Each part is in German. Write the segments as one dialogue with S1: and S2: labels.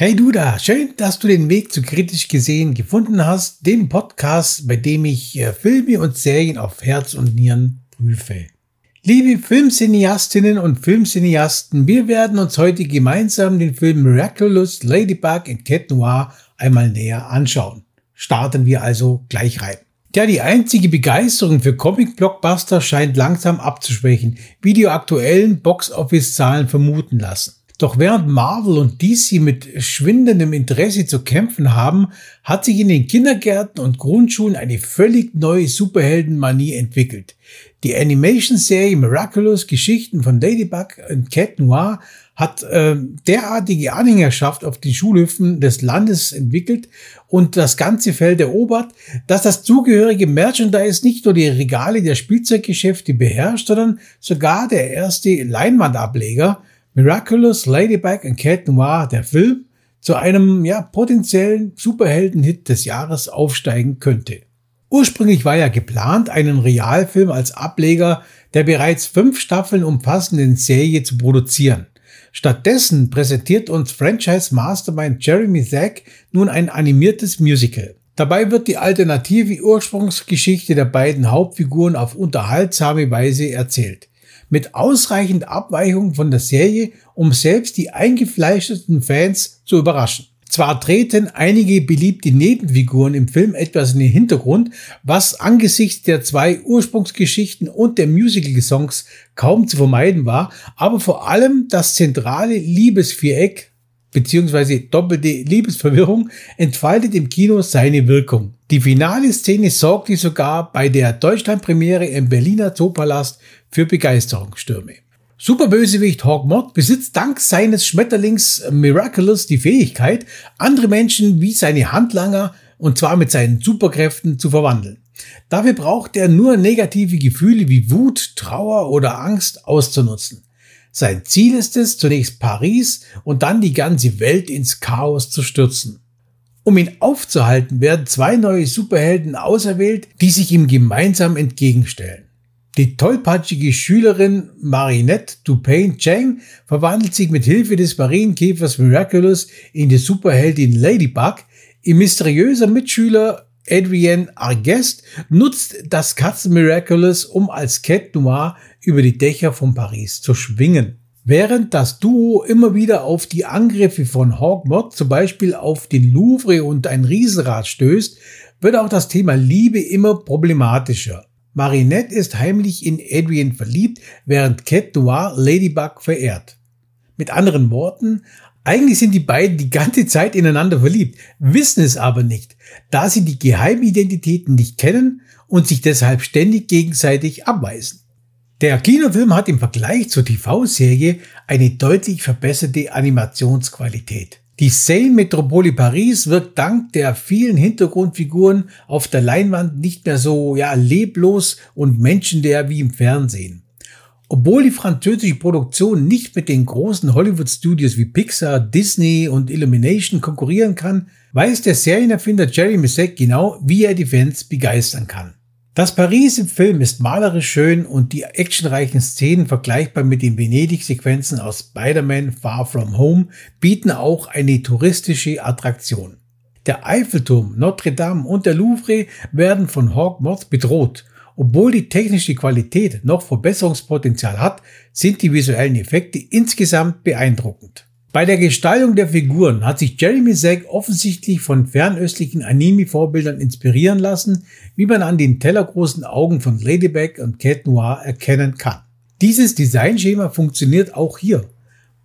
S1: Hey du da, schön, dass du den Weg zu kritisch gesehen gefunden hast, dem Podcast, bei dem ich äh, Filme und Serien auf Herz und Nieren prüfe. Liebe Filmcineastinnen und Filmcineasten, wir werden uns heute gemeinsam den Film Miraculous Ladybug in Cat Noir einmal näher anschauen. Starten wir also gleich rein. Ja, die einzige Begeisterung für Comic-Blockbuster scheint langsam abzuschwächen, wie die aktuellen Box-Office-Zahlen vermuten lassen. Doch während Marvel und DC mit schwindendem Interesse zu kämpfen haben, hat sich in den Kindergärten und Grundschulen eine völlig neue Superheldenmanie entwickelt. Die Animation-Serie Miraculous Geschichten von Ladybug und Cat Noir hat äh, derartige Anhängerschaft auf den Schulhöfen des Landes entwickelt und das ganze Feld erobert, dass das zugehörige Merchandise nicht nur die Regale der Spielzeuggeschäfte beherrscht, sondern sogar der erste Leinwandableger Miraculous Ladybug and Cat Noir, der Film, zu einem ja, potenziellen Superhelden-Hit des Jahres aufsteigen könnte. Ursprünglich war ja geplant, einen Realfilm als Ableger der bereits fünf Staffeln umfassenden Serie zu produzieren. Stattdessen präsentiert uns Franchise Mastermind Jeremy Zack nun ein animiertes Musical. Dabei wird die alternative Ursprungsgeschichte der beiden Hauptfiguren auf unterhaltsame Weise erzählt mit ausreichend Abweichung von der Serie, um selbst die eingefleischten Fans zu überraschen. Zwar treten einige beliebte Nebenfiguren im Film etwas in den Hintergrund, was angesichts der zwei Ursprungsgeschichten und der Musical-Songs kaum zu vermeiden war, aber vor allem das zentrale Liebesviereck beziehungsweise doppelte Liebesverwirrung entfaltet im Kino seine Wirkung. Die finale Szene sorgte sogar bei der Deutschlandpremiere im Berliner Zoopalast für Begeisterungsstürme. Superbösewicht Hawkmod besitzt dank seines Schmetterlings Miraculous die Fähigkeit, andere Menschen wie seine Handlanger und zwar mit seinen Superkräften zu verwandeln. Dafür braucht er nur negative Gefühle wie Wut, Trauer oder Angst auszunutzen. Sein Ziel ist es, zunächst Paris und dann die ganze Welt ins Chaos zu stürzen. Um ihn aufzuhalten, werden zwei neue Superhelden auserwählt, die sich ihm gemeinsam entgegenstellen. Die tollpatschige Schülerin Marinette Dupain Chang verwandelt sich mit Hilfe des Marienkäfers Miraculous in die Superheldin Ladybug. Ihr mysteriöser Mitschüler Adrienne Argest nutzt das Katzen Miraculous, um als Cat Noir über die Dächer von Paris zu schwingen. Während das Duo immer wieder auf die Angriffe von Hawkmoth, zum Beispiel auf den Louvre und ein Riesenrad stößt, wird auch das Thema Liebe immer problematischer. Marinette ist heimlich in Adrian verliebt, während Cat Noir Ladybug verehrt. Mit anderen Worten, eigentlich sind die beiden die ganze Zeit ineinander verliebt, wissen es aber nicht, da sie die Geheimidentitäten nicht kennen und sich deshalb ständig gegenseitig abweisen. Der Kinofilm hat im Vergleich zur TV-Serie eine deutlich verbesserte Animationsqualität. Die Seine Metropole Paris wirkt dank der vielen Hintergrundfiguren auf der Leinwand nicht mehr so ja, leblos und menschenleer wie im Fernsehen. Obwohl die französische Produktion nicht mit den großen Hollywood-Studios wie Pixar, Disney und Illumination konkurrieren kann, weiß der Serienerfinder Jerry Messek genau, wie er die Fans begeistern kann. Das Paris im Film ist malerisch schön und die actionreichen Szenen vergleichbar mit den Venedig-Sequenzen aus Spider-Man Far From Home bieten auch eine touristische Attraktion. Der Eiffelturm, Notre Dame und der Louvre werden von Hawkmoth bedroht. Obwohl die technische Qualität noch Verbesserungspotenzial hat, sind die visuellen Effekte insgesamt beeindruckend. Bei der Gestaltung der Figuren hat sich Jeremy Zack offensichtlich von fernöstlichen Anime-Vorbildern inspirieren lassen, wie man an den tellergroßen Augen von Ladybug und Cat Noir erkennen kann. Dieses Designschema funktioniert auch hier.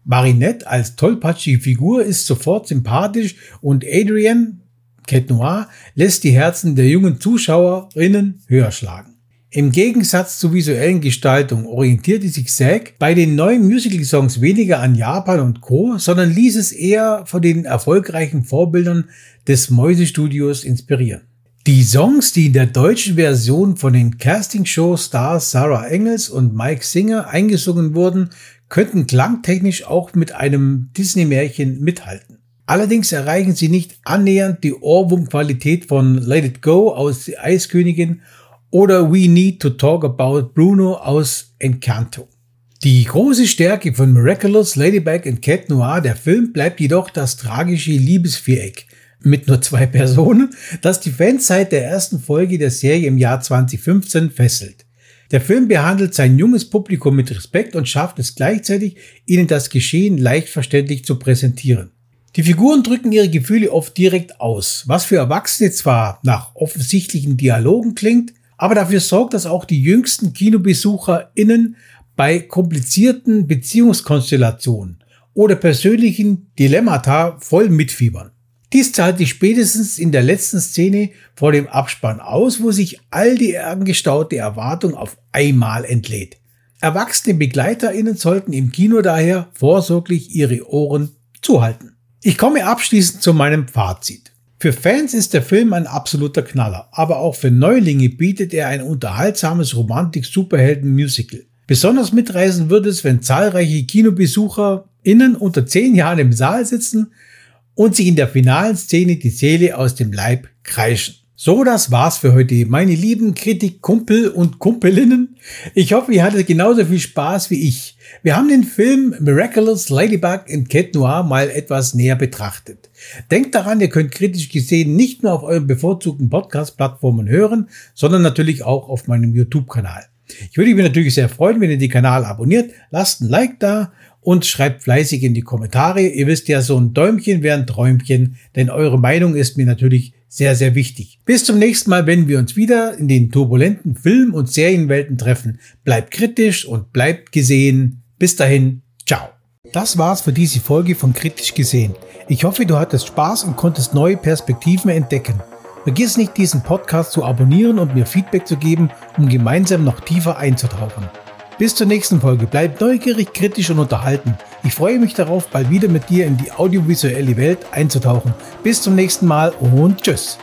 S1: Marinette als tollpatschige Figur ist sofort sympathisch und Adrian, Cat Noir, lässt die Herzen der jungen Zuschauerinnen höher schlagen. Im Gegensatz zur visuellen Gestaltung orientierte sich Zack bei den neuen Musical-Songs weniger an Japan und Co., sondern ließ es eher von den erfolgreichen Vorbildern des Mäusestudios inspirieren. Die Songs, die in der deutschen Version von den Casting-Show-Stars Sarah Engels und Mike Singer eingesungen wurden, könnten klangtechnisch auch mit einem Disney-Märchen mithalten. Allerdings erreichen sie nicht annähernd die Ohrwurmqualität von Let It Go aus Die Eiskönigin oder We Need to Talk About Bruno aus Encanto. Die große Stärke von Miraculous, Ladybug und Cat Noir, der Film, bleibt jedoch das tragische Liebesviereck mit nur zwei Personen, das die Fans seit der ersten Folge der Serie im Jahr 2015 fesselt. Der Film behandelt sein junges Publikum mit Respekt und schafft es gleichzeitig, ihnen das Geschehen leicht verständlich zu präsentieren. Die Figuren drücken ihre Gefühle oft direkt aus, was für Erwachsene zwar nach offensichtlichen Dialogen klingt, aber dafür sorgt, dass auch die jüngsten KinobesucherInnen bei komplizierten Beziehungskonstellationen oder persönlichen Dilemmata voll mitfiebern. Dies zahlt sich spätestens in der letzten Szene vor dem Abspann aus, wo sich all die angestaute Erwartung auf einmal entlädt. Erwachsene BegleiterInnen sollten im Kino daher vorsorglich ihre Ohren zuhalten. Ich komme abschließend zu meinem Fazit. Für Fans ist der Film ein absoluter Knaller, aber auch für Neulinge bietet er ein unterhaltsames Romantik-Superhelden-Musical. Besonders mitreißen wird es, wenn zahlreiche KinobesucherInnen unter 10 Jahren im Saal sitzen und sich in der finalen Szene die Seele aus dem Leib kreischen. So, das war's für heute, meine lieben Kritikkumpel und Kumpelinnen. Ich hoffe, ihr hattet genauso viel Spaß wie ich. Wir haben den Film Miraculous Ladybug in Cat Noir mal etwas näher betrachtet. Denkt daran, ihr könnt kritisch gesehen nicht nur auf euren bevorzugten Podcast-Plattformen hören, sondern natürlich auch auf meinem YouTube-Kanal. Ich würde mich natürlich sehr freuen, wenn ihr den Kanal abonniert, lasst ein Like da und schreibt fleißig in die Kommentare. Ihr wisst ja, so ein Däumchen wäre ein Träumchen, denn eure Meinung ist mir natürlich sehr, sehr wichtig. Bis zum nächsten Mal, wenn wir uns wieder in den turbulenten Film- und Serienwelten treffen. Bleibt kritisch und bleibt gesehen. Bis dahin, ciao. Das war's für diese Folge von Kritisch gesehen. Ich hoffe, du hattest Spaß und konntest neue Perspektiven entdecken. Vergiss nicht, diesen Podcast zu abonnieren und mir Feedback zu geben, um gemeinsam noch tiefer einzutauchen. Bis zur nächsten Folge. Bleib neugierig, kritisch und unterhalten. Ich freue mich darauf, bald wieder mit dir in die audiovisuelle Welt einzutauchen. Bis zum nächsten Mal und tschüss.